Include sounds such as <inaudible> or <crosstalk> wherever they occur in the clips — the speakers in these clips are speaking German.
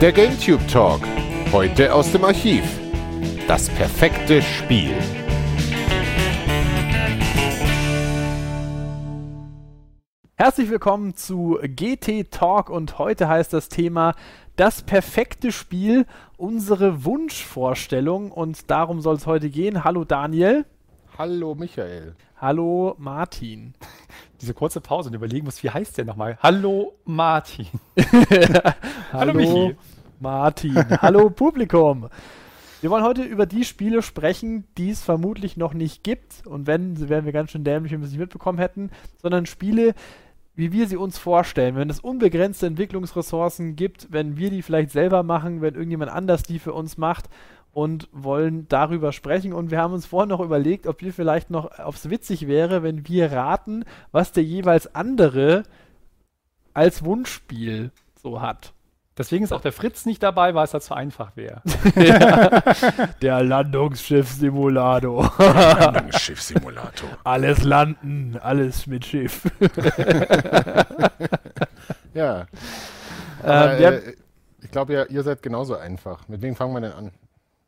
Der GameTube Talk. Heute aus dem Archiv. Das perfekte Spiel. Herzlich willkommen zu GT Talk und heute heißt das Thema das perfekte Spiel, unsere Wunschvorstellung und darum soll es heute gehen. Hallo Daniel. Hallo Michael. Hallo Martin. <laughs> Diese kurze Pause und überlegen muss, wie heißt der nochmal? Hallo Martin. <laughs> Hallo Michi. Martin. Hallo Publikum. Wir wollen heute über die Spiele sprechen, die es vermutlich noch nicht gibt. Und wenn, sie wären wir ganz schön dämlich, wenn wir sie nicht mitbekommen hätten, sondern Spiele, wie wir sie uns vorstellen. Wenn es unbegrenzte Entwicklungsressourcen gibt, wenn wir die vielleicht selber machen, wenn irgendjemand anders die für uns macht und wollen darüber sprechen. Und wir haben uns vorhin noch überlegt, ob wir vielleicht noch aufs witzig wäre, wenn wir raten, was der jeweils andere als Wunschspiel so hat. Deswegen ist auch der Fritz nicht dabei, weil es da zu einfach wäre. <laughs> ja, der Landungsschiff-Simulator. Landungsschiff-Simulator. <laughs> alles landen, alles mit Schiff. <laughs> ja. Ähm, Aber, äh, ich glaube ja, ihr seid genauso einfach. Mit wem fangen wir denn an?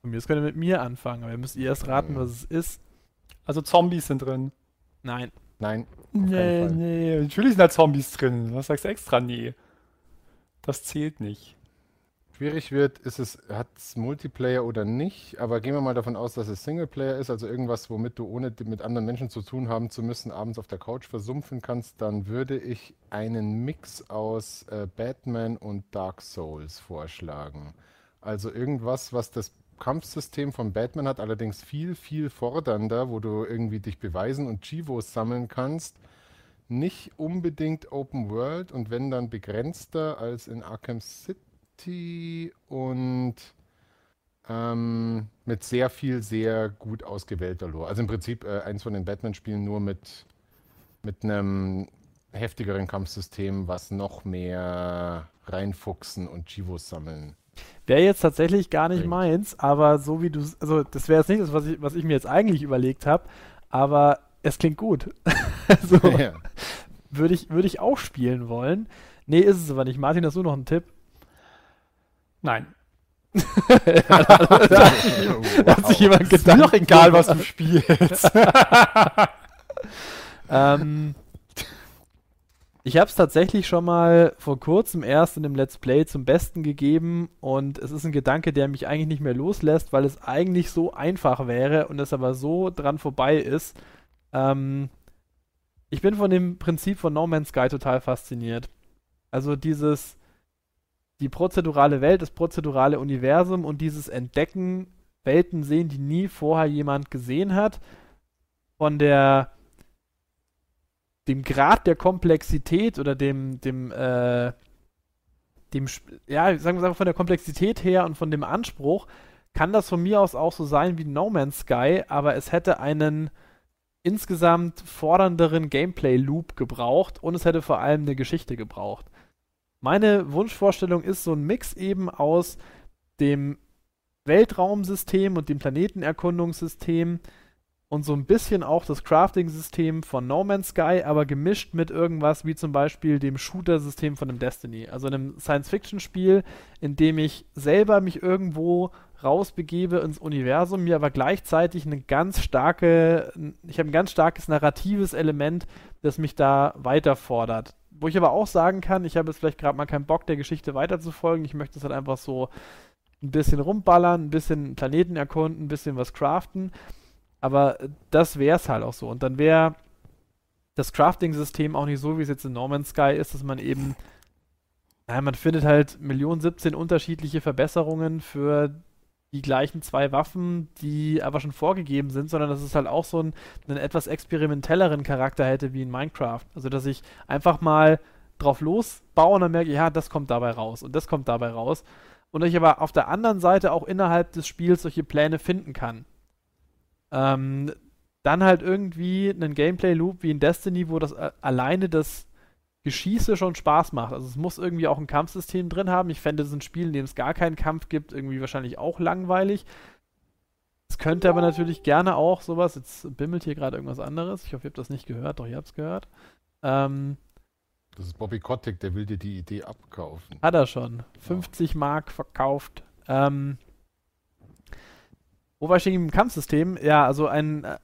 Von mir aus könnt ihr mit mir anfangen, aber ihr müsst erst raten, was es ist. Also Zombies sind drin. Nein. Nein. Nee, Fall. nee, natürlich sind da Zombies drin. Was sagst du extra? Nee. Das zählt nicht. Schwierig wird, ist es, hat es Multiplayer oder nicht, aber gehen wir mal davon aus, dass es Singleplayer ist, also irgendwas, womit du ohne mit anderen Menschen zu tun haben zu müssen, abends auf der Couch versumpfen kannst, dann würde ich einen Mix aus äh, Batman und Dark Souls vorschlagen. Also irgendwas, was das Kampfsystem von Batman hat, allerdings viel, viel fordernder, wo du irgendwie dich beweisen und Chivos sammeln kannst. Nicht unbedingt Open World und wenn dann begrenzter als in Arkham City und ähm, mit sehr viel, sehr gut ausgewählter Lore. Also im Prinzip äh, eins von den Batman-Spielen nur mit, mit einem heftigeren Kampfsystem, was noch mehr reinfuchsen und Chivos sammeln. Wäre jetzt tatsächlich gar nicht meins, aber so wie du, also das wäre jetzt nicht das, was ich, was ich mir jetzt eigentlich überlegt habe, aber es klingt gut. <laughs> also ja. würde ich, würde ich auch spielen wollen. Nee, ist es aber nicht. Martin, hast du noch einen Tipp? Nein. <laughs> Hat sich jemand Ist mir Gedanken doch egal, was du spielst. <laughs> ähm, ich habe es tatsächlich schon mal vor kurzem erst in einem Let's Play zum Besten gegeben und es ist ein Gedanke, der mich eigentlich nicht mehr loslässt, weil es eigentlich so einfach wäre und es aber so dran vorbei ist. Ähm, ich bin von dem Prinzip von No Man's Sky total fasziniert. Also dieses, die prozedurale Welt, das prozedurale Universum und dieses Entdecken, Welten sehen, die nie vorher jemand gesehen hat. Von der dem Grad der Komplexität oder dem, dem, äh, dem, ja, sagen wir einfach von der Komplexität her und von dem Anspruch, kann das von mir aus auch so sein wie No Man's Sky, aber es hätte einen insgesamt fordernderen Gameplay-Loop gebraucht und es hätte vor allem eine Geschichte gebraucht. Meine Wunschvorstellung ist so ein Mix eben aus dem Weltraumsystem und dem Planetenerkundungssystem und so ein bisschen auch das Crafting-System von No Man's Sky, aber gemischt mit irgendwas wie zum Beispiel dem Shooter-System von einem Destiny. Also einem Science-Fiction-Spiel, in dem ich selber mich irgendwo rausbegebe ins Universum, mir aber gleichzeitig eine ganz starke, ich habe ein ganz starkes narratives Element, das mich da weiter fordert. Wo ich aber auch sagen kann, ich habe jetzt vielleicht gerade mal keinen Bock, der Geschichte weiterzufolgen. Ich möchte es halt einfach so ein bisschen rumballern, ein bisschen Planeten erkunden, ein bisschen was craften. Aber das wäre es halt auch so. Und dann wäre das Crafting-System auch nicht so, wie es jetzt in No Sky ist, dass man eben, naja, man findet halt Millionen 17 unterschiedliche Verbesserungen für die gleichen zwei Waffen, die aber schon vorgegeben sind, sondern dass es halt auch so einen, einen etwas experimentelleren Charakter hätte wie in Minecraft. Also, dass ich einfach mal drauf losbaue und dann merke, ja, das kommt dabei raus und das kommt dabei raus. Und ich aber auf der anderen Seite auch innerhalb des Spiels solche Pläne finden kann. Ähm, dann halt irgendwie einen Gameplay-Loop wie in Destiny, wo das äh, alleine das Geschieße schon Spaß macht. Also es muss irgendwie auch ein Kampfsystem drin haben. Ich fände es ein Spiel, in dem es gar keinen Kampf gibt, irgendwie wahrscheinlich auch langweilig. Es könnte aber natürlich gerne auch sowas, jetzt bimmelt hier gerade irgendwas anderes. Ich hoffe, ihr habt das nicht gehört, doch ihr habt es gehört. Ähm, Das ist Bobby Kotick, der will dir die Idee abkaufen. Hat er schon. 50 Mark verkauft. Ähm, wo war ich im Kampfsystem? Ja, also ein. äh,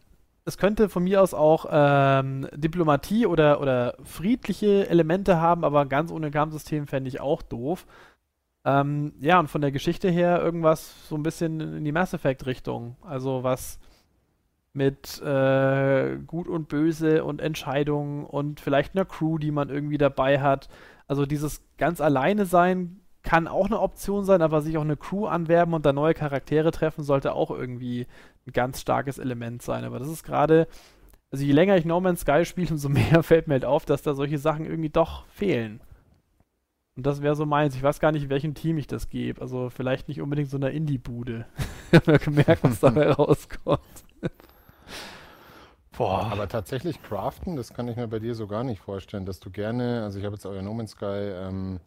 Es könnte von mir aus auch ähm, Diplomatie oder, oder friedliche Elemente haben, aber ganz ohne Kampfsystem fände ich auch doof. Ähm, ja, und von der Geschichte her irgendwas so ein bisschen in die Mass Effect-Richtung. Also was mit äh, Gut und Böse und Entscheidungen und vielleicht einer Crew, die man irgendwie dabei hat. Also dieses ganz alleine sein kann auch eine Option sein, aber sich auch eine Crew anwerben und da neue Charaktere treffen, sollte auch irgendwie ein ganz starkes Element sein. Aber das ist gerade, also je länger ich No Man's Sky spiele, umso <laughs> mehr fällt mir halt auf, dass da solche Sachen irgendwie doch fehlen. Und das wäre so meins. Ich weiß gar nicht, welchem Team ich das gebe. Also vielleicht nicht unbedingt so einer Indie-Bude. Ich habe ja gemerkt, was dabei <laughs> rauskommt. Boah. Aber tatsächlich craften, das kann ich mir bei dir so gar nicht vorstellen, dass du gerne, also ich habe jetzt euer No Man's Sky ähm,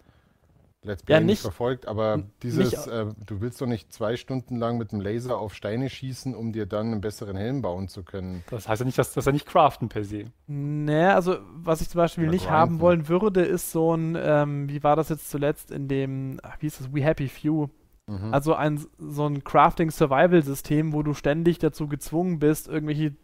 Let's Play Ja, nicht, nicht- verfolgt, aber dieses, nicht- äh, du willst doch nicht zwei Stunden lang mit dem Laser auf Steine schießen, um dir dann einen besseren Helm bauen zu können. Das heißt ja nicht, dass, dass er nicht craften per se. Naja, also was ich zum Beispiel Oder nicht grinden. haben wollen würde, ist so ein, ähm, wie war das jetzt zuletzt in dem, ach, wie hieß das, We Happy Few. Mhm. Also ein so ein Crafting-Survival-System, wo du ständig dazu gezwungen bist, irgendwelche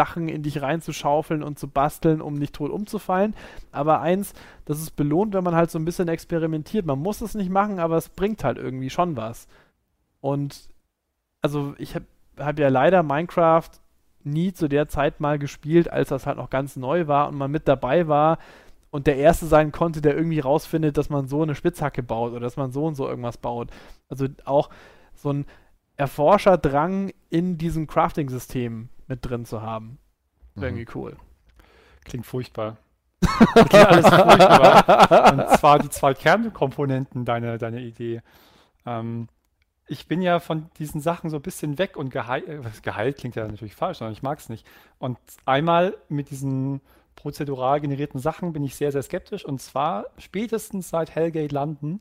Sachen in dich reinzuschaufeln und zu basteln, um nicht tot umzufallen. Aber eins, das ist belohnt, wenn man halt so ein bisschen experimentiert. Man muss es nicht machen, aber es bringt halt irgendwie schon was. Und also ich habe hab ja leider Minecraft nie zu der Zeit mal gespielt, als das halt noch ganz neu war und man mit dabei war und der Erste sein konnte, der irgendwie rausfindet, dass man so eine Spitzhacke baut oder dass man so und so irgendwas baut. Also auch so ein Erforscherdrang in diesem Crafting-System mit drin zu haben. Mhm. Irgendwie cool. Klingt furchtbar. Klingt <laughs> alles furchtbar. Und zwar die zwei Kernkomponenten deiner, deiner Idee. Ähm, ich bin ja von diesen Sachen so ein bisschen weg und geheilt, äh, geheilt klingt ja natürlich falsch, sondern ich mag es nicht. Und einmal mit diesen prozedural generierten Sachen bin ich sehr, sehr skeptisch. Und zwar spätestens seit Hellgate landen,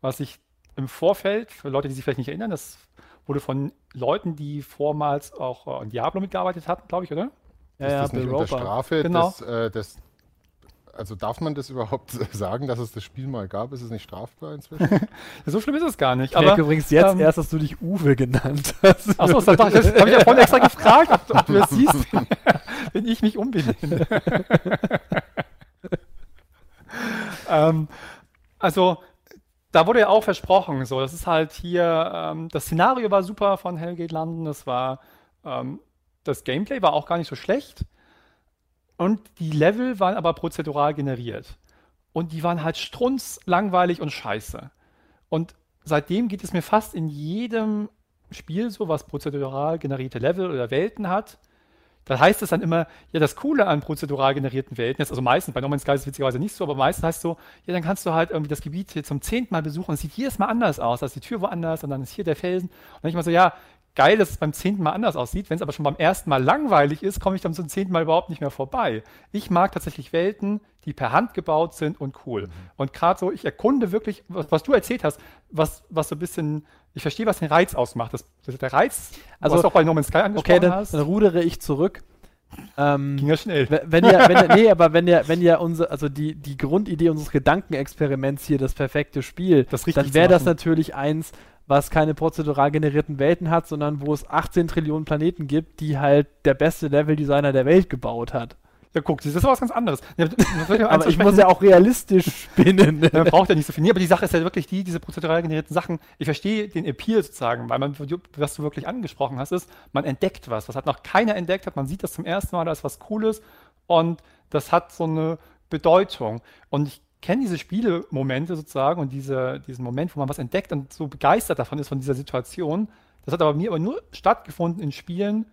was ich im Vorfeld, für Leute, die sich vielleicht nicht erinnern, das wurde von Leuten, die vormals auch äh, an Diablo mitgearbeitet hatten, glaube ich, oder? Ja, ist ja, das nicht Bill unter. Strafe? Genau. Das, äh, das, also darf man das überhaupt <laughs> sagen, dass es das Spiel mal gab? Ist es nicht strafbar inzwischen? <laughs> So schlimm ist es gar nicht. Ich merke Aber übrigens jetzt ähm, erst, dass du dich Uwe genannt hast. Achso, das, das, das habe ich ja vorhin extra gefragt, ob, ob du das siehst, <laughs> wenn ich mich umbenenne. ähm, also, da wurde ja auch versprochen, so, das ist halt hier, ähm, das Szenario war super von Hellgate London, das war, ähm, das Gameplay war auch gar nicht so schlecht und die Level waren aber prozedural generiert und die waren halt strunz, langweilig und scheiße. Und seitdem geht es mir fast in jedem Spiel so, was prozedural generierte Level oder Welten hat. Da heißt es dann immer, ja, das Coole an prozedural generierten Welten ist, also meistens, bei No Man's Sky ist es witzigerweise nicht so, aber meistens heißt es so, ja, dann kannst du halt irgendwie das Gebiet hier zum zehnten Mal besuchen und es sieht jedes Mal anders aus. Da ist die Tür woanders und dann ist hier der Felsen. Und dann ich mal so, ja, geil, dass es beim zehnten Mal anders aussieht. Wenn es aber schon beim ersten Mal langweilig ist, komme ich dann zum zehnten Mal überhaupt nicht mehr vorbei. Ich mag tatsächlich Welten, die per Hand gebaut sind und cool. Und gerade so, ich erkunde wirklich, was, was du erzählt hast, was, was so ein bisschen, ich verstehe, was den Reiz ausmacht. Das, das, der Reiz, Also, was du auch bei No Man's Sky angesprochen Okay, dann, hast, dann rudere ich zurück. Ähm, ging ja schnell. Wenn ihr, wenn ihr, nee, aber wenn ihr, wenn ihr unser, also die, die Grundidee unseres Gedankenexperiments hier, das perfekte Spiel, Das dann wäre das natürlich eins, was keine prozedural generierten Welten hat, sondern wo es 18 Trillionen Planeten gibt, die halt der beste Leveldesigner der Welt gebaut hat. Ja, guck, das ist was ganz anderes. Ja, das <laughs> Aber ich muss ja auch realistisch <laughs> spinnen. Man braucht ja nicht so viel. Nee, aber die Sache ist ja wirklich die, diese prozedural generierten Sachen. Ich verstehe den Appeal sozusagen, weil man, was du wirklich angesprochen hast, ist, man entdeckt was, was hat noch keiner entdeckt hat. Man sieht das zum ersten Mal, da ist was Cooles und das hat so eine Bedeutung. Und ich kenne diese Spielemomente sozusagen und diese, diesen Moment, wo man was entdeckt und so begeistert davon ist, von dieser Situation. Das hat aber mir aber nur stattgefunden in Spielen,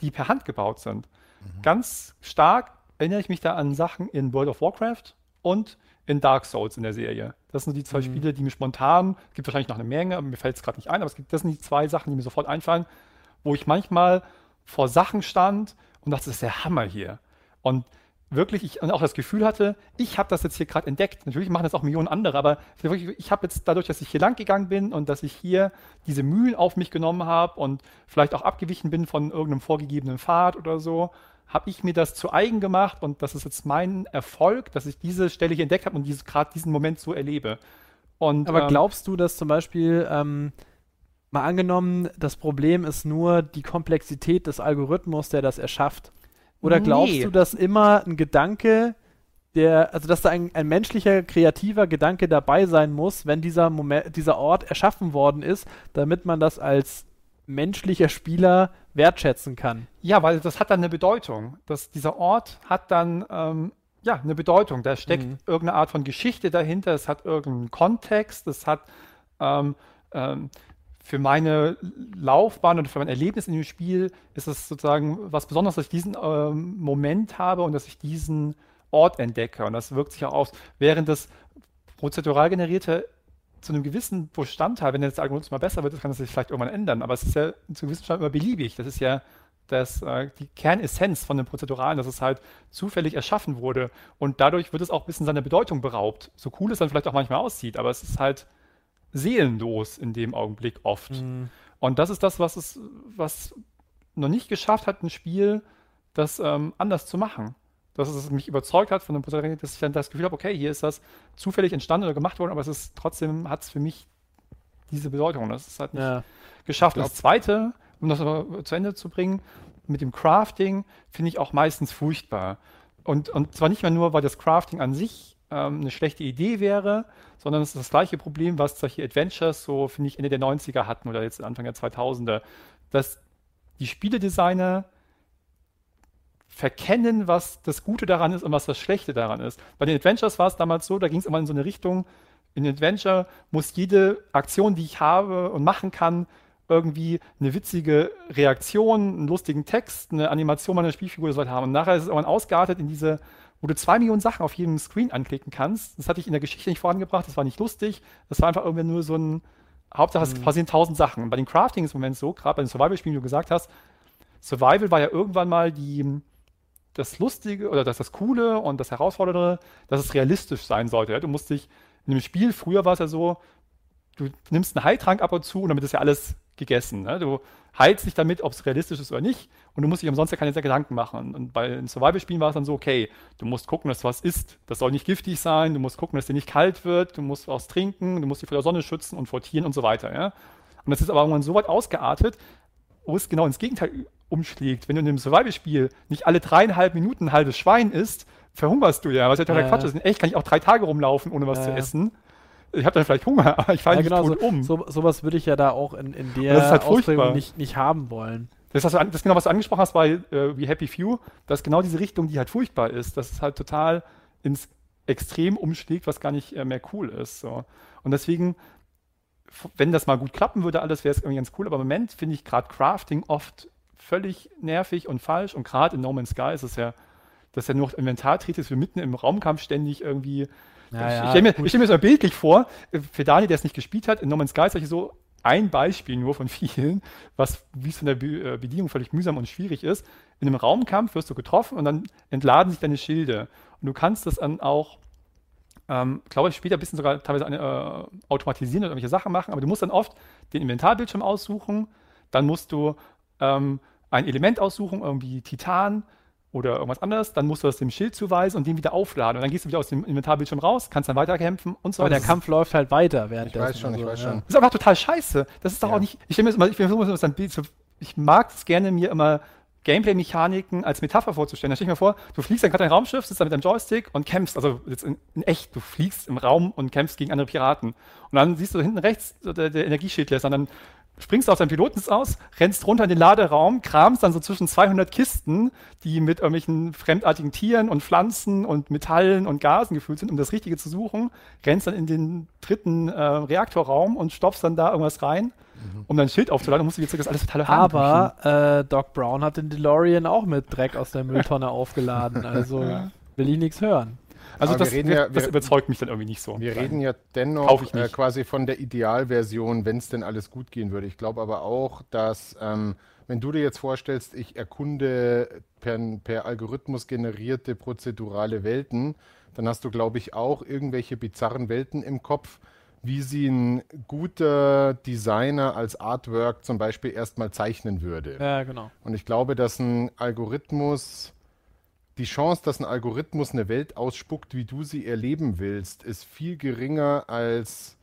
die per Hand gebaut sind. Ganz stark erinnere ich mich da an Sachen in World of Warcraft und in Dark Souls in der Serie. Das sind die zwei Spiele, die mir spontan, es gibt wahrscheinlich noch eine Menge, aber mir fällt es gerade nicht ein, aber es gibt, das sind die zwei Sachen, die mir sofort einfallen, wo ich manchmal vor Sachen stand und dachte, das ist der Hammer hier. Und wirklich, ich und auch das Gefühl hatte, ich habe das jetzt hier gerade entdeckt. Natürlich machen das auch Millionen andere, aber ich habe jetzt dadurch, dass ich hier lang gegangen bin und dass ich hier diese Mühen auf mich genommen habe und vielleicht auch abgewichen bin von irgendeinem vorgegebenen Pfad oder so, habe ich mir das zu eigen gemacht und das ist jetzt mein Erfolg, dass ich diese Stelle hier entdeckt habe und diese, gerade diesen Moment so erlebe. Und, Aber ähm, glaubst du, dass zum Beispiel, ähm, mal angenommen, das Problem ist nur die Komplexität des Algorithmus, der das erschafft? Oder glaubst Nee. du, dass immer ein Gedanke, der, also dass da ein, ein menschlicher, kreativer Gedanke dabei sein muss, wenn dieser Moment, dieser Ort erschaffen worden ist, damit man das als menschlicher Spieler wertschätzen kann? Ja, weil das hat dann eine Bedeutung. Das, dieser Ort hat dann ähm, ja eine Bedeutung. Da steckt Mhm. irgendeine Art von Geschichte dahinter, es hat irgendeinen Kontext, es hat ähm, ähm, für meine Laufbahn und für mein Erlebnis in dem Spiel ist es sozusagen was Besonderes, dass ich diesen ähm, Moment habe und dass ich diesen Ort entdecke. Und das wirkt sich auch aus, während das prozedural generierte zu einem gewissen Bestandteil, wenn jetzt der Algorithmus mal besser wird, kann das sich vielleicht irgendwann ändern. Aber es ist ja zu einem gewissen Bestandteil immer beliebig. Das ist ja das, äh, die Kernessenz von dem Prozeduralen, dass es halt zufällig erschaffen wurde. Und dadurch wird es auch ein bisschen seiner Bedeutung beraubt. So cool es dann vielleicht auch manchmal aussieht, aber es ist halt seelenlos in dem Augenblick oft. Und das ist das, was es, was noch nicht geschafft hat, ein Spiel das ähm, anders zu machen. Dass es mich überzeugt hat von dem Prozess, dass ich dann das Gefühl habe, okay, hier ist das zufällig entstanden oder gemacht worden, aber es ist trotzdem hat es für mich diese Bedeutung. Das ist halt nicht Ja. geschafft. Und das Zweite, um das aber zu Ende zu bringen, mit dem Crafting finde ich auch meistens furchtbar. Und, und zwar nicht mehr nur, weil das Crafting an sich ähm, eine schlechte Idee wäre, sondern es ist das gleiche Problem, was solche Adventures so, finde ich, Ende der 90er hatten oder jetzt Anfang der 2000er, dass die Spieledesigner verkennen, was das Gute daran ist und was das Schlechte daran ist. Bei den Adventures war es damals so, da ging es immer in so eine Richtung, in Adventure muss jede Aktion, die ich habe und machen kann, irgendwie eine witzige Reaktion, einen lustigen Text, eine Animation meiner Spielfigur oder so weiter haben. Und nachher ist es irgendwann ausgeartet in diese, wo du zwei Millionen Sachen auf jedem Screen anklicken kannst. Das hatte ich in der Geschichte nicht vorangebracht, das war nicht lustig. Das war einfach irgendwie nur so ein, Hauptsache es passieren tausend Sachen. Und bei den Crafting ist im Moment so, gerade bei den Survival-Spielen, wie du gesagt hast, Survival war ja irgendwann mal die, das Lustige oder das, das Coole und das Herausfordernde, dass es realistisch sein sollte. Ja? Du musst dich in einem Spiel, früher war es ja so, du nimmst einen Heiltrank ab und zu und damit ist ja alles gegessen. Ne? Du heilst dich damit, ob es realistisch ist oder nicht und du musst dich umsonst ja keine Gedanken machen. Und bei den Survival-Spielen war es dann so, okay, du musst gucken, dass du was isst. Das soll nicht giftig sein, du musst gucken, dass dir nicht kalt wird, du musst was trinken, du musst dich vor der Sonne schützen und vor Tieren und so weiter. Ja? Und das ist aber irgendwann so weit ausgeartet, wo es genau ins Gegenteil umschlägt. Wenn du in einem Survival-Spiel nicht alle dreieinhalb Minuten ein halbes Schwein isst, verhungerst du ja. Was ja totaler Ja. Quatsch ist. In echt kann ich auch drei Tage rumlaufen, ohne was Ja, zu essen. Ich habe dann vielleicht Hunger, <laughs> aber ich falle Ja, nicht genau, tot so, um. so, sowas würde ich ja da auch in, in der halt Ausprägung nicht, nicht haben wollen. Das, was du, das ist genau, was du angesprochen hast bei äh, We Happy Few, das ist genau diese Richtung, die halt furchtbar ist. Das ist halt total ins Extrem umschlägt, was gar nicht äh, mehr cool ist. So. Und deswegen, wenn das mal gut klappen würde, alles wäre es irgendwie ganz cool. Aber im Moment finde ich gerade Crafting oft völlig nervig und falsch. Und gerade in No Man's Sky ist es ja, dass ja nur noch Inventar tritt, dass wir mitten im Raumkampf ständig irgendwie Ja, ich ja, ich stelle mir, ich stell mir das mal bildlich vor, für Daniel, der es nicht gespielt hat, in No Man's Sky ist so ein Beispiel nur von <laughs> vielen, was, wie es von der Be äh, Bedienung völlig mühsam und schwierig ist. In einem Raumkampf wirst du getroffen und dann entladen sich deine Schilde. Und du kannst das dann auch, ähm, glaube ich, später ein bisschen sogar teilweise eine, äh, automatisieren oder irgendwelche Sachen machen, aber du musst dann oft den Inventarbildschirm aussuchen, dann musst du ähm, ein Element aussuchen, irgendwie Titan oder irgendwas anderes, dann musst du das dem Schild zuweisen und den wieder aufladen. Und dann gehst du wieder aus dem Inventarbildschirm raus, kannst dann weiterkämpfen und so Aber weiter. der Das Kampf läuft halt weiter Ich währenddessen. weiß schon, ich also, weiß ja. schon. ist, ist einfach total scheiße. Das ist doch Ja. auch nicht. Ich, mir das immer, ich, mir das dann Bild zu, ich mag es gerne, mir immer Gameplay-Mechaniken als Metapher vorzustellen. Da stell ich mir vor, du fliegst dann gerade dein Raumschiff, sitzt da mit deinem Joystick und kämpfst, also jetzt in, in echt, du fliegst im Raum und kämpfst gegen andere Piraten. Und dann siehst du hinten rechts, so der, der Energieschild lässt, und dann springst du aus deinem Pilotensitz aus, rennst runter in den Laderaum, kramst dann so zwischen 200 Kisten, die mit irgendwelchen fremdartigen Tieren und Pflanzen und Metallen und Gasen gefüllt sind, um das Richtige zu suchen, rennst dann in den dritten äh, Reaktorraum und stopfst dann da irgendwas rein, um dein Schild aufzuladen und musst du jetzt das alles total Aber äh, Doc Brown hat den DeLorean auch mit Dreck aus der Mülltonne aufgeladen. <laughs> Also will ich nichts hören. Also das, reden ja- das überzeugt mich dann irgendwie nicht so. Wir reden ja dennoch äh, quasi von der Idealversion, wenn es denn alles gut gehen würde. Ich glaube aber auch, dass ähm, wenn du dir jetzt vorstellst, ich erkunde per, per Algorithmus generierte prozedurale Welten, dann hast du, glaube ich, auch irgendwelche bizarren Welten im Kopf, wie sie ein guter Designer als Artwork zum Beispiel erstmal zeichnen würde. Ja, genau. Und ich glaube, dass ein Algorithmus die Chance, dass ein Algorithmus eine Welt ausspuckt, wie du sie erleben willst, ist viel geringer als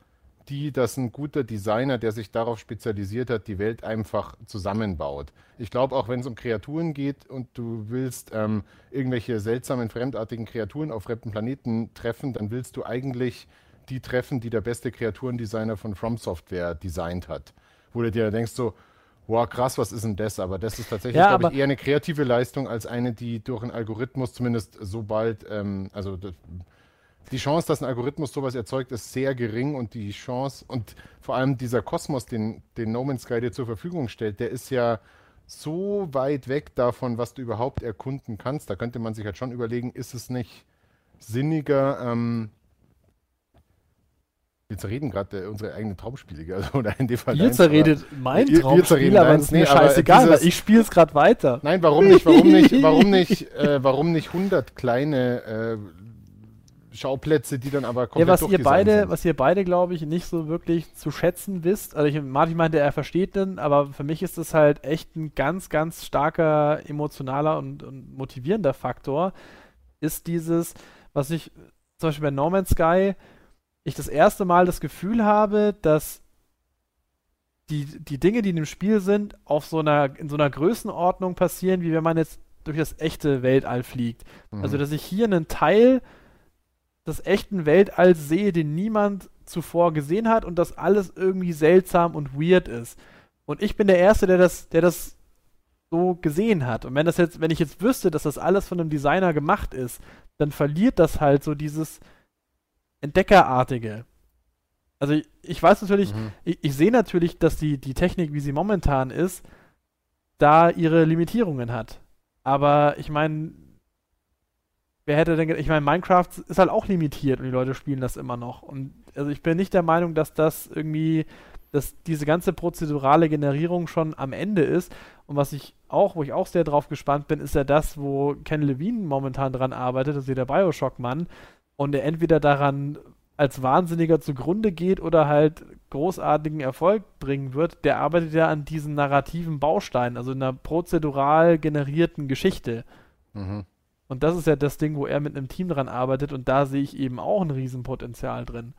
die, dass ein guter Designer, der sich darauf spezialisiert hat, die Welt einfach zusammenbaut. Ich glaube, auch wenn es um Kreaturen geht und du willst ähm, irgendwelche seltsamen, fremdartigen Kreaturen auf fremden Planeten treffen, dann willst du eigentlich die treffen, die der beste Kreaturendesigner von From Software designt hat. Wo du dir denkst so, wow, krass, was ist denn das? Aber das ist tatsächlich, Ja, glaube ich, eher eine kreative Leistung als eine, die durch einen Algorithmus zumindest so bald, ähm, also das, die Chance, dass ein Algorithmus sowas erzeugt, ist sehr gering und die Chance und vor allem dieser Kosmos, den, den No Man's Sky dir zur Verfügung stellt, der ist ja so weit weg davon, was du überhaupt erkunden kannst. Da könnte man sich halt schon überlegen, ist es nicht sinniger, ähm, wir zerreden gerade äh, unsere eigenen Traumspiele, <laughs> also oder in dem Fall Ihr deins, aber- zerredet mein wir Traumspiel, zerreden aber ist mir Nee, scheißegal, weil ich spiele es gerade weiter. Nein, warum nicht? Warum nicht? <laughs> Warum nicht? Äh, warum nicht 100 kleine äh, Schauplätze, die dann aber Ja, komplett was ihr beide, sind? was ihr beide, glaube ich, nicht so wirklich zu schätzen wisst. Also ich, Martin meinte, er versteht den, aber für mich ist das halt echt ein ganz, ganz starker emotionaler und, und motivierender Faktor. Ist dieses, was ich zum Beispiel bei No Man's Sky, ich das erste Mal das Gefühl habe, dass die, die Dinge, die in dem Spiel sind, auf so einer, in so einer Größenordnung passieren, wie wenn man jetzt durch das echte Weltall fliegt. Mhm. Also, dass ich hier einen Teil des echten Weltalls sehe, den niemand zuvor gesehen hat und das alles irgendwie seltsam und weird ist. Und ich bin der Erste, der das, der das so gesehen hat. Und wenn das jetzt, wenn ich jetzt wüsste, dass das alles von einem Designer gemacht ist, dann verliert das halt so dieses Entdeckerartige. Also ich, ich weiß natürlich, Mhm. ich, ich sehe natürlich, dass die, die Technik, wie sie momentan ist, da ihre Limitierungen hat. Aber ich meine, wer hätte denn, ich meine, Minecraft ist halt auch limitiert und die Leute spielen das immer noch. Und also ich bin nicht der Meinung, dass das irgendwie, dass diese ganze prozedurale Generierung schon am Ende ist. Und was ich auch, wo ich auch sehr drauf gespannt bin, ist ja das, wo Ken Levine momentan dran arbeitet, also der Bioshock-Mann, und er entweder daran als Wahnsinniger zugrunde geht oder halt großartigen Erfolg bringen wird, der arbeitet ja an diesen narrativen Bausteinen, also in einer prozedural generierten Geschichte. Mhm. Und das ist ja das Ding, wo er mit einem Team dran arbeitet und da sehe ich eben auch ein Riesenpotenzial drin.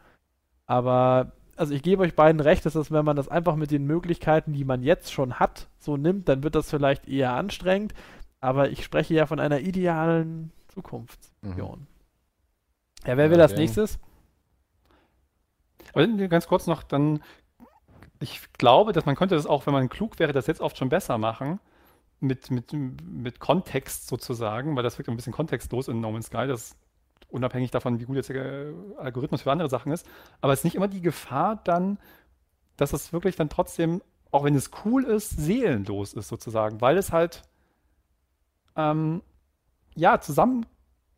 Aber, also ich gebe euch beiden recht, dass das, wenn man das einfach mit den Möglichkeiten, die man jetzt schon hat, so nimmt, dann wird das vielleicht eher anstrengend. Aber ich spreche ja von einer idealen Zukunftsvision. Ja, wer Ja, will als nächstes? Aber ganz kurz noch, dann, ich glaube, dass man könnte das auch, wenn man klug wäre, das jetzt oft schon besser machen. Mit, mit, mit Kontext sozusagen, weil das wirkt ein bisschen kontextlos in No Man's Sky, das unabhängig davon, wie gut jetzt der Algorithmus für andere Sachen ist. Aber es ist nicht immer die Gefahr dann, dass es wirklich dann trotzdem, auch wenn es cool ist, seelenlos ist sozusagen, weil es halt ähm, ja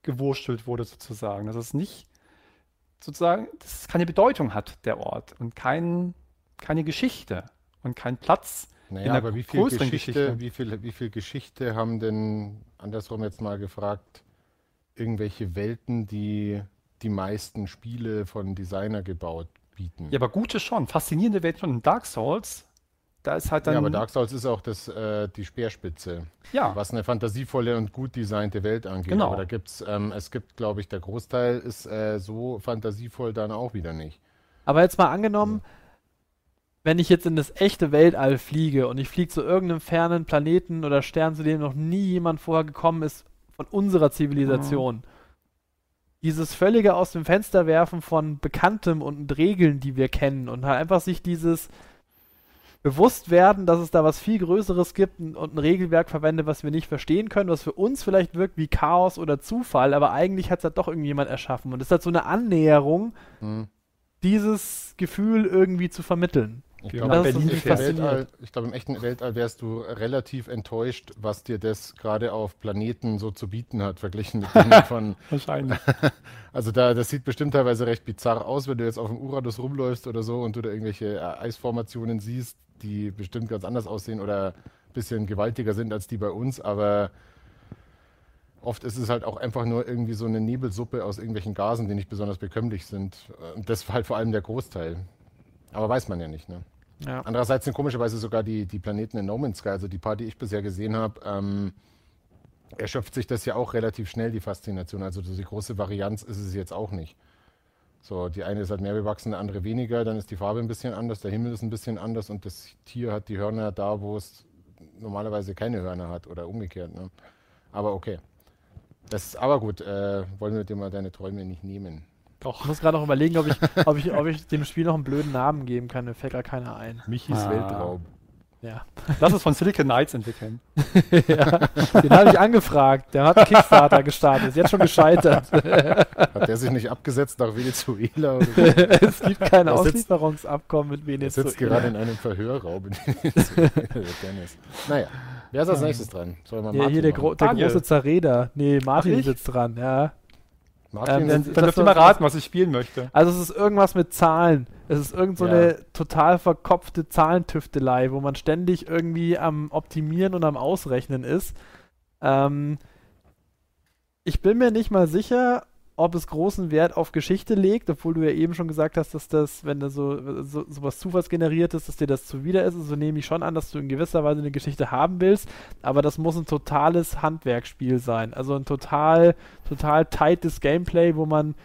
zusammengewurstelt wurde sozusagen. Dass es nicht sozusagen, dass es keine Bedeutung hat, der Ort und kein, keine Geschichte und keinen Platz. Naja, in der aber wie viel, Geschichte, Geschichte. Wie, viel, wie viel Geschichte haben denn, andersrum jetzt mal gefragt, irgendwelche Welten, die die meisten Spiele von Designer gebaut bieten? Ja, aber gute schon, faszinierende Welt schon. In Dark Souls, da ist halt dann. Ja, aber Dark Souls ist auch das, äh, die Speerspitze, ja, was eine fantasievolle und gut designte Welt angeht. Genau. Aber da gibt's, ähm, es gibt, glaube ich, der Großteil ist äh, so fantasievoll dann auch wieder nicht. Aber jetzt mal angenommen, wenn ich jetzt in das echte Weltall fliege und ich fliege zu irgendeinem fernen Planeten oder Stern, zu dem noch nie jemand vorher gekommen ist von unserer Zivilisation. Dieses völlige aus dem Fenster werfen von Bekanntem und Regeln, die wir kennen und halt einfach sich dieses bewusst werden, dass es da was viel Größeres gibt und und ein Regelwerk verwende, was wir nicht verstehen können, was für uns vielleicht wirkt wie Chaos oder Zufall, aber eigentlich hat es halt doch irgendjemand erschaffen. Und es ist halt so eine Annäherung, Hm. dieses Gefühl irgendwie zu vermitteln. Ich glaube, ist Berlin fasziniert. Weltall, ich glaube, im echten Weltall wärst du relativ enttäuscht, was dir das gerade auf Planeten so zu bieten hat, verglichen mit denen <laughs> von. wahrscheinlich. <laughs> Also da, das sieht bestimmt teilweise recht bizarr aus, wenn du jetzt auf dem Uranus rumläufst oder so und du da irgendwelche äh, Eisformationen siehst, die bestimmt ganz anders aussehen oder ein bisschen gewaltiger sind als die bei uns, aber oft ist es halt auch einfach nur irgendwie so eine Nebelsuppe aus irgendwelchen Gasen, die nicht besonders bekömmlich sind. Und das war halt vor allem der Großteil. Aber weiß man ja nicht, ne? Ja. Andererseits sind komischerweise sogar die, die Planeten in No Man's Sky, also die paar, die ich bisher gesehen habe, ähm, erschöpft sich das ja auch relativ schnell, die Faszination. Also die große Varianz ist es jetzt auch nicht. So, die eine ist halt mehr bewachsen, die andere weniger, dann ist die Farbe ein bisschen anders, der Himmel ist ein bisschen anders und das Tier hat die Hörner da, wo es normalerweise keine Hörner hat oder umgekehrt. Ne? Aber okay. Das, aber gut, äh, wollen wir dir mal deine Träume nicht nehmen. Doch. Ich muss gerade noch überlegen, ob ich, ob, ich, ob ich dem Spiel noch einen blöden Namen geben kann. Mir fällt gar keiner ein. Michis ah. Weltraum. Ja. Lass es von Silicon Knights entwickeln. <laughs> ja, den habe ich angefragt. Der hat Kickstarter gestartet, ist jetzt schon gescheitert. <laughs> hat der sich nicht abgesetzt nach Venezuela? <laughs> Es gibt kein Auslieferungsabkommen mit Venezuela. Er sitzt gerade in einem Verhörraum in Venezuela. naja, wer ist als nächstes dran? Soll man ja, hier der, Gro der große Zerreder. Nee, Martin sitzt dran, ja. Martin, ähm, dann, dann dürft ihr mal raten, was ich spielen möchte. Also es ist irgendwas mit Zahlen. Es ist irgend so ja. eine total verkopfte Zahlentüftelei, wo man ständig irgendwie am Optimieren und am Ausrechnen ist. Ähm, ich bin mir nicht mal sicher, ob es großen Wert auf Geschichte legt, obwohl du ja eben schon gesagt hast, dass das, wenn da so, so, so was Zufallsgeneriertes, dass dir das zuwider ist. Also nehme ich schon an, dass du in gewisser Weise eine Geschichte haben willst, aber das muss ein totales Handwerkspiel sein. Also ein total, total tightes Gameplay, wo man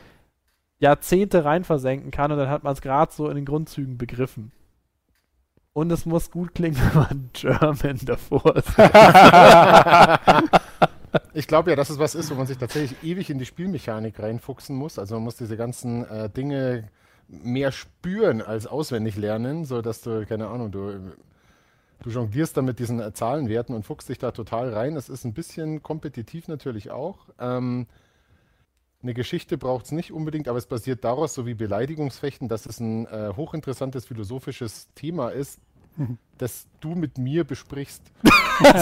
Jahrzehnte rein versenken kann und dann hat man es gerade so in den Grundzügen begriffen. Und es muss gut klingen, <laughs> wenn man German davor ist. <laughs> <laughs> ich glaube ja, dass es was ist, wo man sich tatsächlich ewig in die Spielmechanik reinfuchsen muss. Also man muss diese ganzen äh, Dinge mehr spüren als auswendig lernen, so dass du, keine Ahnung, du, du jonglierst da mit diesen äh, Zahlenwerten und fuchst dich da total rein. Es ist ein bisschen kompetitiv natürlich auch. Ähm, eine Geschichte braucht es nicht unbedingt, aber es basiert daraus, so wie Beleidigungsfechten, dass es ein äh, hochinteressantes philosophisches Thema ist, das du mit mir besprichst. <laughs> und,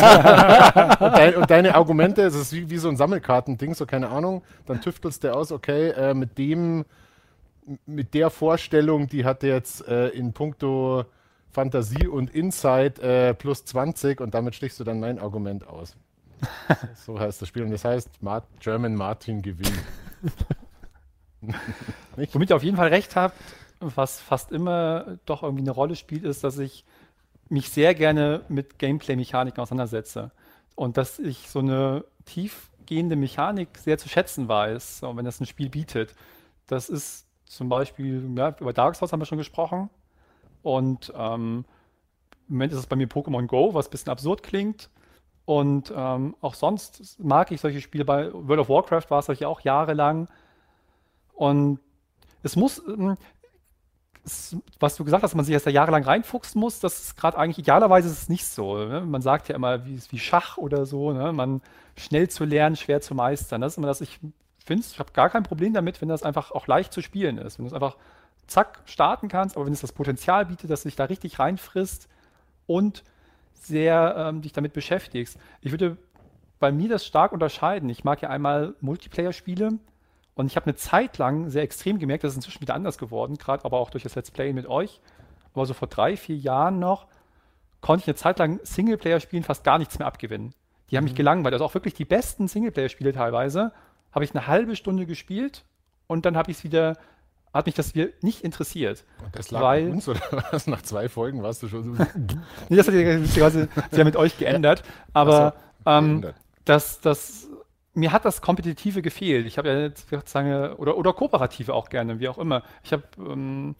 dein, und, deine Argumente, es ist wie, wie so ein Sammelkartending, so keine Ahnung, dann tüftelst du aus, okay, äh, mit dem, mit der Vorstellung, die hat jetzt äh, in puncto Fantasie und Insight äh, plus 20 und damit stichst du dann mein Argument aus. <laughs> so heißt das Spiel. Und das heißt, Mart German Martin gewinnt. <laughs> Womit ihr auf jeden Fall recht habt, was fast immer doch irgendwie eine Rolle spielt, ist, dass ich mich sehr gerne mit Gameplay-Mechaniken auseinandersetze. Und dass ich so eine tiefgehende Mechanik sehr zu schätzen weiß, wenn das ein Spiel bietet. Das ist zum Beispiel, ja, über Dark Souls haben wir schon gesprochen. Und ähm, im Moment ist es bei mir Pokémon Go, was ein bisschen absurd klingt. Und ähm, auch sonst mag ich solche Spiele. Bei World of Warcraft war es solche auch jahrelang. Und es muss, was du gesagt hast, man sich erst da jahrelang reinfuchsen muss, das ist gerade eigentlich idealerweise ist es nicht so. Ne? Man sagt ja immer, wie, wie Schach oder so, ne? man schnell zu lernen, schwer zu meistern. Das ist immer das, ich finde, ich habe gar kein Problem damit, wenn das einfach auch leicht zu spielen ist. Wenn du es einfach zack starten kannst, aber wenn es das Potenzial bietet, dass du dich da richtig reinfrisst und sehr ähm, dich damit beschäftigst. Ich würde bei mir das stark unterscheiden. Ich mag ja einmal Multiplayer-Spiele, und ich habe eine Zeit lang sehr extrem gemerkt, das ist inzwischen wieder anders geworden, gerade aber auch durch das Let's Play mit euch. Aber so vor drei, vier Jahren noch konnte ich eine Zeit lang Singleplayer-Spielen fast gar nichts mehr abgewinnen. Die haben mhm. mich gelangweilt. Also auch wirklich die besten Singleplayer-Spiele teilweise habe ich eine halbe Stunde gespielt und dann habe ich es wieder, hat mich das wieder nicht interessiert. Das lag weil, uns oder <laughs> was? Nach zwei Folgen warst du schon so. <laughs> nee, das hat sich ja mit euch geändert. Aber so, ähm, geändert. das, das mir hat das Kompetitive gefehlt. Ich habe ja jetzt sozusagen, oder, oder Kooperative auch gerne, wie auch immer. Ich habe ähm,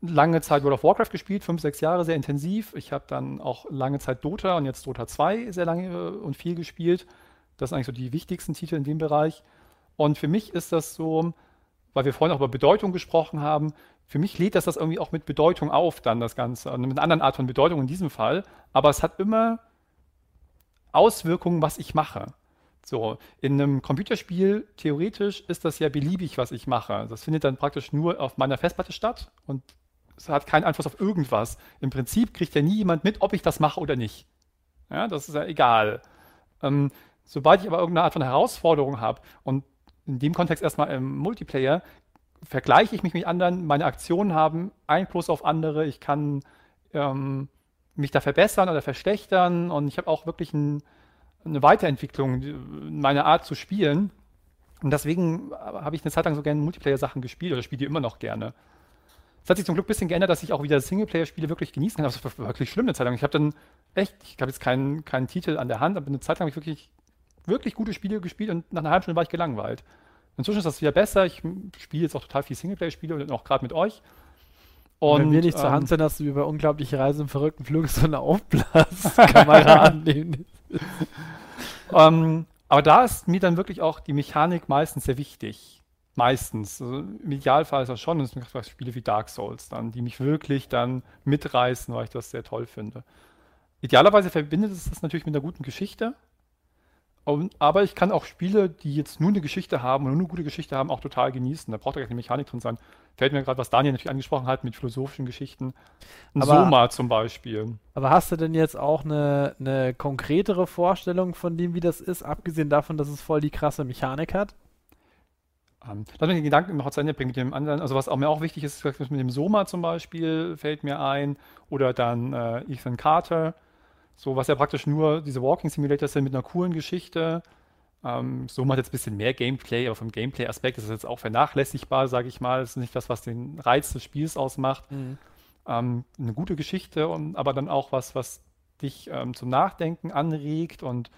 lange Zeit World of Warcraft gespielt, fünf, sechs Jahre sehr intensiv. Ich habe dann auch lange Zeit Dota und jetzt Dota 2 sehr lange und viel gespielt. Das sind eigentlich so die wichtigsten Titel in dem Bereich. Und für mich ist das so, weil wir vorhin auch über Bedeutung gesprochen haben, für mich lädt das das irgendwie auch mit Bedeutung auf, dann das Ganze. Und mit einer anderen Art von Bedeutung in diesem Fall. Aber es hat immer Auswirkungen, was ich mache. So, in einem Computerspiel, theoretisch ist das ja beliebig, was ich mache. Das findet dann praktisch nur auf meiner Festplatte statt und es hat keinen Einfluss auf irgendwas. Im Prinzip kriegt ja nie jemand mit, ob ich das mache oder nicht. Ja, das ist ja egal. Ähm, sobald ich aber irgendeine Art von Herausforderung habe und in dem Kontext erstmal im Multiplayer, vergleiche ich mich mit anderen, meine Aktionen haben Einfluss auf andere, ich kann ähm, mich da verbessern oder verschlechtern und ich habe auch wirklich ein eine Weiterentwicklung meiner Art zu spielen. Und deswegen habe ich eine Zeit lang so gerne Multiplayer-Sachen gespielt oder spiele die immer noch gerne. Es hat sich zum Glück ein bisschen geändert, dass ich auch wieder Singleplayer-Spiele wirklich genießen kann. Das war wirklich schlimm eine Zeit lang. Ich habe dann echt, ich habe jetzt keinen, keinen Titel an der Hand, aber eine Zeit lang habe ich wirklich wirklich gute Spiele gespielt und nach einer halben Stunde war ich gelangweilt. Inzwischen ist das wieder besser. Ich spiele jetzt auch total viel Singleplayer-Spiele und auch gerade mit euch. Und, wenn wir nicht ähm, zur Hand sind, hast du bei Unglaubliche Reise im verrückten Flug so eine Aufblaskamera <laughs> annehmen. <laughs> ähm, aber da ist mir dann wirklich auch die Mechanik meistens sehr wichtig. Meistens. Also Im Idealfall ist das schon. Es sind Spiele wie Dark Souls dann, die mich wirklich dann mitreißen, weil ich das sehr toll finde. Idealerweise verbindet es das natürlich mit einer guten Geschichte. Und, aber ich kann auch Spiele, die jetzt nur eine Geschichte haben und nur eine gute Geschichte haben, auch total genießen. Da braucht ja keine Mechanik drin sein. Fällt mir gerade, was Daniel natürlich angesprochen hat mit philosophischen Geschichten. Ein aber, Soma zum Beispiel. Aber hast du denn jetzt auch eine, eine konkretere Vorstellung von dem, wie das ist, abgesehen davon, dass es voll die krasse Mechanik hat? Um, lass mich den Gedanken noch zu Ende bringen mit dem anderen. Also was auch mir auch wichtig ist, mit dem Soma zum Beispiel fällt mir ein. Oder dann äh, Ethan Carter so, was ja praktisch nur diese Walking Simulators sind mit einer coolen Geschichte. Ähm, so macht jetzt ein bisschen mehr Gameplay, aber vom Gameplay-Aspekt ist es jetzt auch vernachlässigbar, sage ich mal. Das ist nicht das, was den Reiz des Spiels ausmacht. Mhm. Ähm, eine gute Geschichte, und, aber dann auch was, was dich ähm, zum Nachdenken anregt und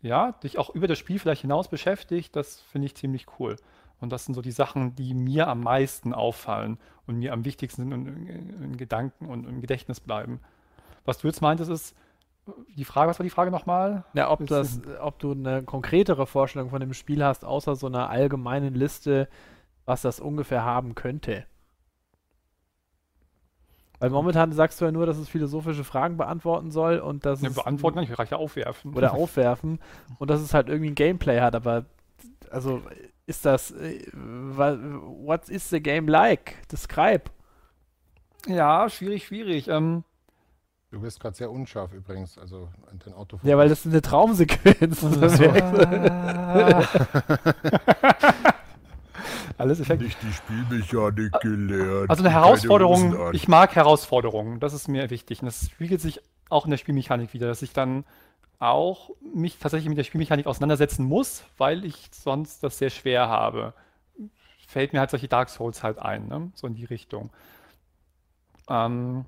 ja, dich auch über das Spiel vielleicht hinaus beschäftigt. Das finde ich ziemlich cool. Und das sind so die Sachen, die mir am meisten auffallen und mir am wichtigsten in, in, in Gedanken und im Gedächtnis bleiben. Was du jetzt meintest, ist die Frage, was war die Frage nochmal? Ja, ob, das, ob du eine konkretere Vorstellung von dem Spiel hast, außer so einer allgemeinen Liste, was das ungefähr haben könnte. Weil momentan sagst du ja nur, dass es philosophische Fragen beantworten soll und dass ja, beantworten nicht, reicht ja aufwerfen. Oder <laughs> aufwerfen und dass es halt irgendwie ein Gameplay hat, aber also ist das äh, what is the game like? Describe. Ja, schwierig, schwierig. Ähm, Du bist gerade sehr unscharf übrigens, also an dein Auto. Ja, weil das ist eine Traumsequenz. So. Alles Effekt. Nicht die Spielmechanik gelernt. Also eine Herausforderung, ich mag Herausforderungen, das ist mir wichtig. Und das spiegelt sich auch in der Spielmechanik wieder, dass ich dann auch mich tatsächlich mit der Spielmechanik auseinandersetzen muss, weil ich sonst das sehr schwer habe. Fällt mir halt solche Dark Souls halt ein, ne? so in die Richtung. Ähm,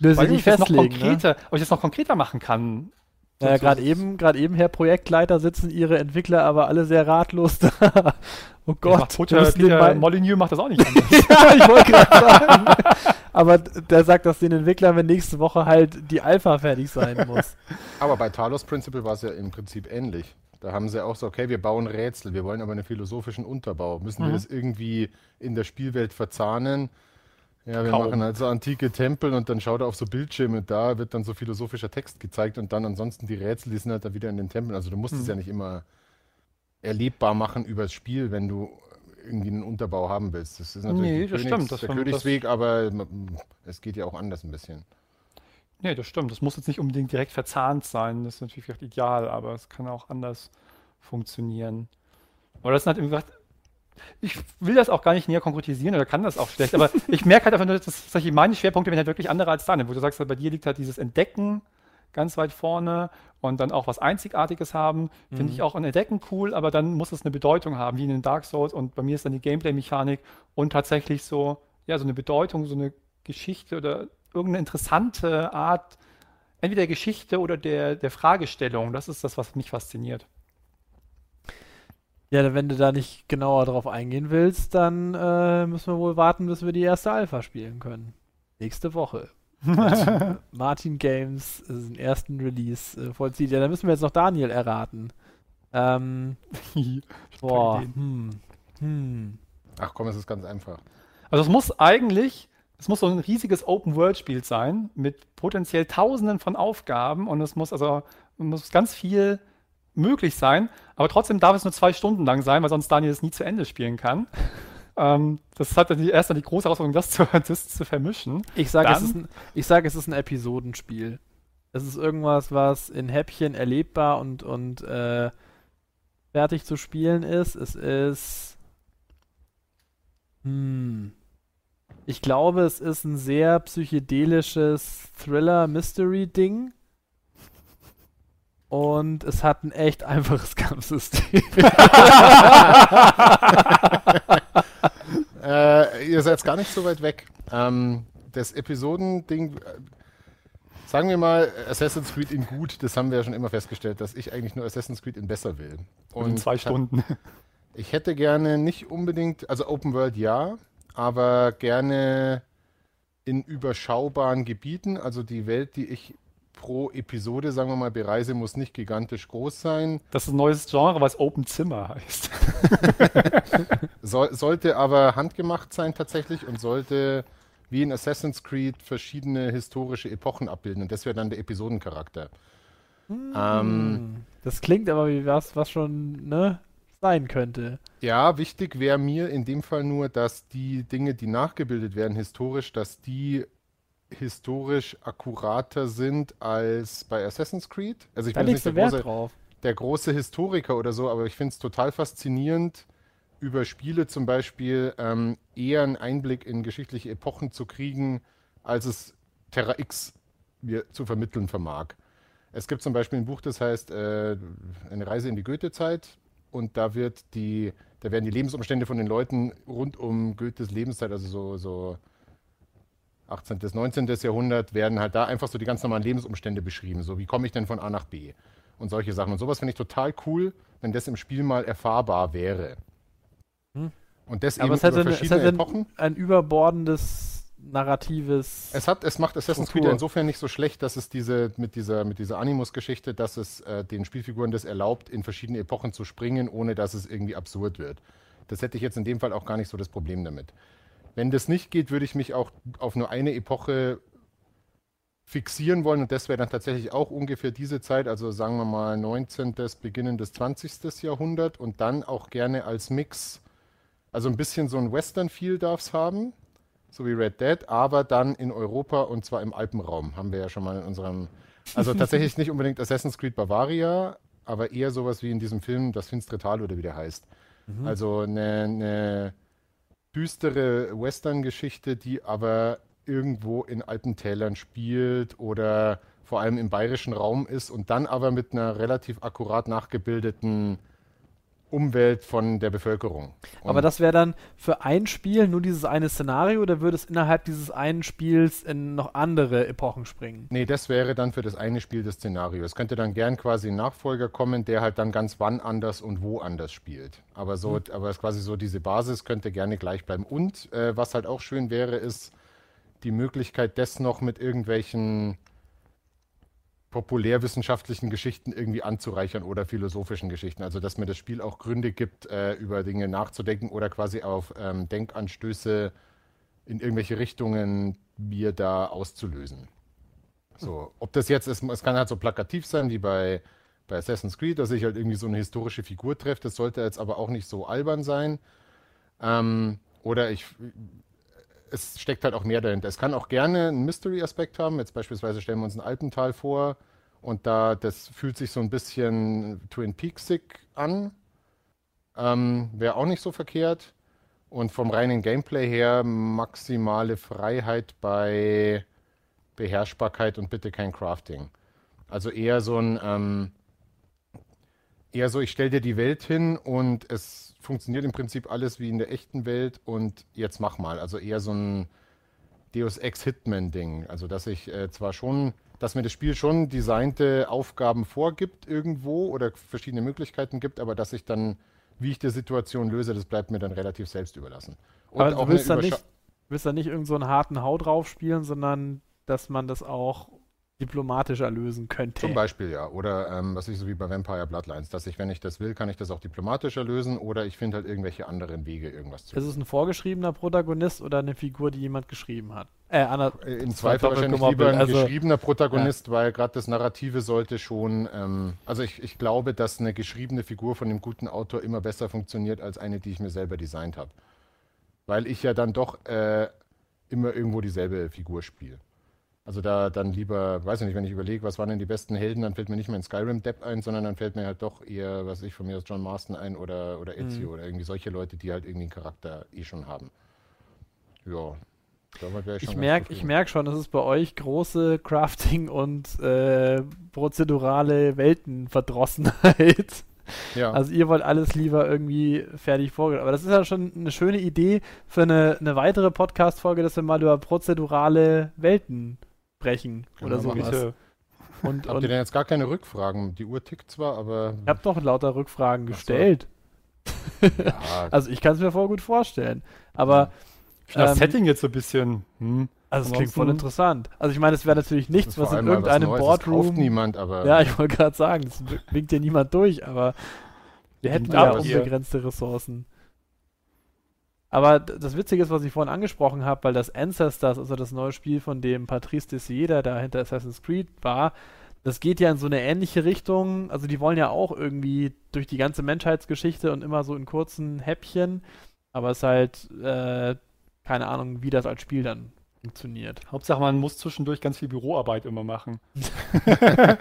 Löse nicht festlegen. Ne? Ob ich das noch konkreter machen kann. Ja, gerade eben, gerade eben, Herr Projektleiter, sitzen Ihre Entwickler aber alle sehr ratlos da. <laughs> oh Gott. Peter, Peter Molyneux macht das auch nicht <laughs> anders. ja, ich wollte gerade sagen. aber der sagt das den Entwicklern, wenn nächste Woche halt die Alpha fertig sein muss. <laughs> Aber bei Talos Principle war es ja im Prinzip ähnlich. Da haben sie auch so, okay, wir bauen Rätsel, wir wollen aber einen philosophischen Unterbau. Müssen mhm. wir das irgendwie in der Spielwelt verzahnen? Ja, wir Kaum. machen halt so antike Tempel und dann schaut er auf so Bildschirme, da wird dann so philosophischer Text gezeigt und dann ansonsten die Rätsel, die sind halt da wieder in den Tempeln. Also du musst hm. es ja nicht immer erlebbar machen über das Spiel, wenn du irgendwie einen Unterbau haben willst. Das ist natürlich nee, das Königs, stimmt, das der Königsweg, aber es geht ja auch anders ein bisschen. Nee, das stimmt. Das muss jetzt nicht unbedingt direkt verzahnt sein. Das ist natürlich vielleicht ideal, aber es kann auch anders funktionieren. Aber das sind halt, wie gesagt, ich will das auch gar nicht näher konkretisieren oder kann das auch schlecht, aber <laughs> ich merke halt einfach nur, dass solche meine Schwerpunkte werden halt wirklich andere als deine, wo du sagst, bei dir liegt halt dieses Entdecken ganz weit vorne und dann auch was Einzigartiges haben, finde mhm. ich auch ein Entdecken cool, aber dann muss es eine Bedeutung haben, wie in den Dark Souls und bei mir ist dann die Gameplay-Mechanik und tatsächlich so, ja, so eine Bedeutung, so eine Geschichte oder irgendeine interessante Art, entweder der Geschichte oder der, der Fragestellung, das ist das, was mich fasziniert. Ja, wenn du da nicht genauer drauf eingehen willst, dann äh, müssen wir wohl warten, bis wir die erste Alpha spielen können. Nächste Woche. <laughs> Martin Games äh, den ersten Release äh, vollzieht. Ja, da müssen wir jetzt noch Daniel erraten. Ähm, <laughs> boah, hm, hm. Ach komm, es ist ganz einfach. Also es muss eigentlich, es muss so ein riesiges Open-World-Spiel sein mit potenziell Tausenden von Aufgaben und es muss also muss ganz viel möglich sein, aber trotzdem darf es nur zwei Stunden lang sein, weil sonst Daniel es nie zu Ende spielen kann. <laughs> Ähm, das hat dann die, erst dann die große Herausforderung, das zu, <laughs> das zu vermischen. Ich sage, es, ist ein, sag, es ist ein Episodenspiel. Es ist irgendwas, was in Häppchen erlebbar und, und äh, fertig zu spielen ist. Es ist. Hm. Ich glaube, es ist ein sehr psychedelisches Thriller-Mystery-Ding und es hat ein echt einfaches <laughs> Kampfsystem. <laughs> äh, ihr seid gar nicht so weit weg. Ähm, das Episodending, äh, Sagen wir mal, Assassin's Creed in gut, das haben wir ja schon immer festgestellt, dass ich eigentlich nur Assassin's Creed in besser will. Und in zwei Stunden. Ich hätte gerne nicht unbedingt, also Open World ja, aber gerne in überschaubaren Gebieten. Also die Welt, die ich pro Episode, sagen wir mal, bereise, muss nicht gigantisch groß sein. Das ist ein neues Genre, was Open Zimmer heißt. <laughs> so, sollte aber handgemacht sein tatsächlich und sollte wie in Assassin's Creed verschiedene historische Epochen abbilden. Und das wäre dann der Episodencharakter. Hm. Ähm, das klingt aber wie was, was schon ne, sein könnte. Ja, wichtig wäre mir in dem Fall nur, dass die Dinge, die nachgebildet werden, historisch, dass die historisch akkurater sind als bei Assassin's Creed. Also ich da bin nicht der, Wert große, drauf. der große Historiker oder so, aber ich finde es total faszinierend, über Spiele zum Beispiel ähm, eher einen Einblick in geschichtliche Epochen zu kriegen, als es Terra X mir zu vermitteln vermag. Es gibt zum Beispiel ein Buch, das heißt äh, Eine Reise in die Goethe-Zeit und da wird die, da werden die Lebensumstände von den Leuten rund um Goethes Lebenszeit, also so, so 18. bis 19. Jahrhundert, werden halt da einfach so die ganz normalen Lebensumstände beschrieben. So, wie komme ich denn von A nach B? Und solche Sachen. Und sowas finde ich total cool, wenn das im Spiel mal erfahrbar wäre. Hm. Und das Aber eben es hat, über verschiedene es hat Epochen. ein überbordendes narratives. Es hat, es macht Assassin's Creed insofern nicht so schlecht, dass es diese mit dieser mit dieser Animus-Geschichte, dass es äh, den Spielfiguren das erlaubt, in verschiedene Epochen zu springen, ohne dass es irgendwie absurd wird. Das hätte ich jetzt in dem Fall auch gar nicht so das Problem damit. Wenn das nicht geht, würde ich mich auch auf nur eine Epoche fixieren wollen und das wäre dann tatsächlich auch ungefähr diese Zeit, also sagen wir mal 19. Beginn des 20. Jahrhundert und dann auch gerne als Mix, also ein bisschen so ein Western-Feel darf es haben, so wie Red Dead, aber dann in Europa und zwar im Alpenraum, haben wir ja schon mal in unserem, also tatsächlich nicht unbedingt Assassin's Creed Bavaria, aber eher sowas wie in diesem Film Das finstere Tal oder wie der heißt. Mhm. Also eine, eine düstere Western-Geschichte, die aber irgendwo in Alpentälern spielt oder vor allem im bayerischen Raum ist und dann aber mit einer relativ akkurat nachgebildeten Umwelt von der Bevölkerung. Und Aber das wäre dann für ein Spiel nur dieses eine Szenario oder würde es innerhalb dieses einen Spiels in noch andere Epochen springen? Nee, das wäre dann für das eine Spiel das Szenario. Es könnte dann gern quasi ein Nachfolger kommen, der halt dann ganz wann anders und wo anders spielt. Aber so, mhm. aber es quasi so diese Basis könnte gerne gleich bleiben. Und äh, was halt auch schön wäre, ist die Möglichkeit, das noch mit irgendwelchen populärwissenschaftlichen Geschichten irgendwie anzureichern oder philosophischen Geschichten. Also dass mir das Spiel auch Gründe gibt, äh, über Dinge nachzudenken oder quasi auf ähm, Denkanstöße in irgendwelche Richtungen mir da auszulösen. So, ob das jetzt ist, es kann halt so plakativ sein wie bei, bei Assassin's Creed, dass ich halt irgendwie so eine historische Figur treffe. Das sollte jetzt aber auch nicht so albern sein. Ähm, oder ich, es steckt halt auch mehr dahinter. Es kann auch gerne einen Mystery-Aspekt haben. Jetzt beispielsweise stellen wir uns ein Alpental vor und da, das fühlt sich so ein bisschen Twin Peaksig an. Ähm, Wäre auch nicht so verkehrt. Und vom reinen Gameplay her maximale Freiheit bei Beherrschbarkeit und bitte kein Crafting. Also eher so ein, ähm, eher so, ich stelle dir die Welt hin und es funktioniert im Prinzip alles wie in der echten Welt und jetzt mach mal. Also eher so ein Deus Ex Hitman-Ding. Also dass ich äh, zwar schon, dass mir das Spiel schon designte Aufgaben vorgibt irgendwo oder verschiedene Möglichkeiten gibt, aber dass ich dann, wie ich die Situation löse, das bleibt mir dann relativ selbst überlassen. Und aber du willst dann nicht, willst dann nicht irgendeinen so harten Hau drauf spielen, sondern dass man das auch diplomatischer lösen könnte. Zum Beispiel, ja. Oder ähm, was ich so wie bei Vampire Bloodlines, dass ich, wenn ich das will, kann ich das auch diplomatischer lösen oder ich finde halt irgendwelche anderen Wege, irgendwas zu lösen. Ist es ein vorgeschriebener Protagonist oder eine Figur, die jemand geschrieben hat? Äh, Anna, äh, In Zweifel wahrscheinlich lieber ein also, geschriebener Protagonist, ja. weil gerade das Narrative sollte schon, ähm, also ich, ich glaube, dass eine geschriebene Figur von einem guten Autor immer besser funktioniert als eine, die ich mir selber designt habe. Weil ich ja dann doch äh, immer irgendwo dieselbe Figur spiele. Also da dann lieber, weiß ich nicht, wenn ich überlege, was waren denn die besten Helden, dann fällt mir nicht mehr ein Skyrim Depp ein, sondern dann fällt mir halt doch eher, was ich von mir aus John Marston ein oder, oder Ezio mhm. oder irgendwie solche Leute, die halt irgendwie einen Charakter eh schon haben. Ja. Ich, ich merke merk schon, es ist bei euch große Crafting- und äh, prozedurale Weltenverdrossenheit. <laughs> Ja. Also ihr wollt alles lieber irgendwie fertig vorgehen. Aber das ist ja schon eine schöne Idee für eine, eine weitere Podcast-Folge, dass wir mal über prozedurale Welten brechen Können oder sowas. Und, Habt und ihr denn jetzt gar keine Rückfragen? Die Uhr tickt zwar, aber ich habe doch lauter Rückfragen so. gestellt. ja, <laughs> Also ich kann es mir voll gut vorstellen. Aber Ich finde das Ähm, Setting jetzt so ein bisschen. Hm. also es klingt voll interessant. Also ich meine, es wäre natürlich das nichts, was in mal was irgendeinem Neues. Das kauft Boardroom. niemand, aber Ja, ich wollte gerade sagen, es winkt hier niemand durch, aber wir hätten Ja, unbegrenzte Ressourcen. Aber das Witzige ist, was ich vorhin angesprochen habe, weil das Ancestors, also das neue Spiel, von dem Patrice Desieda da hinter Assassin's Creed war, das geht ja in so eine ähnliche Richtung. Also die wollen ja auch irgendwie durch die ganze Menschheitsgeschichte und immer so in kurzen Häppchen, aber es ist halt äh, keine Ahnung, wie das als Spiel dann funktioniert. Hauptsache, man muss zwischendurch ganz viel Büroarbeit immer machen. <laughs> das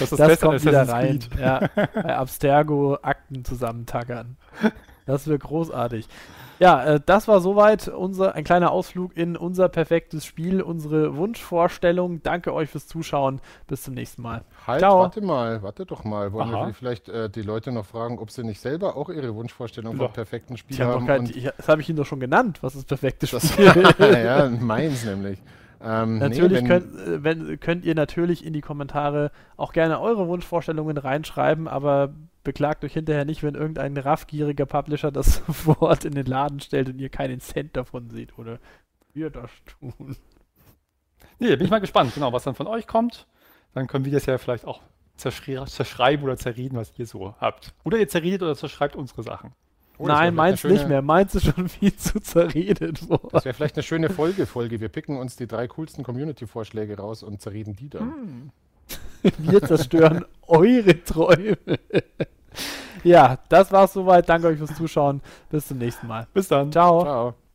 ist Das besser kommt wieder rein. Ja, bei Abstergo Akten zusammentackern. Das wird großartig. Ja, äh, das war soweit unser, ein kleiner Ausflug in unser perfektes Spiel, unsere Wunschvorstellung. Danke euch fürs Zuschauen. Bis zum nächsten Mal. Halt, Ciao. warte mal, warte doch mal. Wollen Aha. wir vielleicht äh, die Leute noch fragen, ob sie nicht selber auch ihre Wunschvorstellung Ja. vom perfekten Spiel haben? kein, ich, das habe ich Ihnen doch schon genannt, was das perfekte das, Spiel <laughs> ist. ja, meins nämlich. Ähm, Natürlich nee, wenn, könnt, äh, wenn, könnt ihr natürlich in die Kommentare auch gerne eure Wunschvorstellungen reinschreiben, aber beklagt euch hinterher nicht, wenn irgendein raffgieriger Publisher das <laughs> Wort in den Laden stellt und ihr keinen Cent davon seht oder wir das tun. Nee, bin ich mal gespannt, genau, was dann von euch kommt. Dann können wir das ja vielleicht auch zerschri zerschreiben oder zerreden, was ihr so habt. Oder ihr zerredet oder zerschreibt unsere Sachen. Oh, Nein, meins eine nicht schöne- mehr. Meins ist schon <laughs> viel zu zerredet worden. Das wäre vielleicht eine schöne Folge-Folge. Wir picken uns die drei coolsten Community-Vorschläge raus und zerreden die dann. Hm. <laughs> Wir zerstören eure Träume. Ja, das war's soweit. Danke euch fürs Zuschauen. Bis zum nächsten Mal. Bis dann. Ciao. Ciao.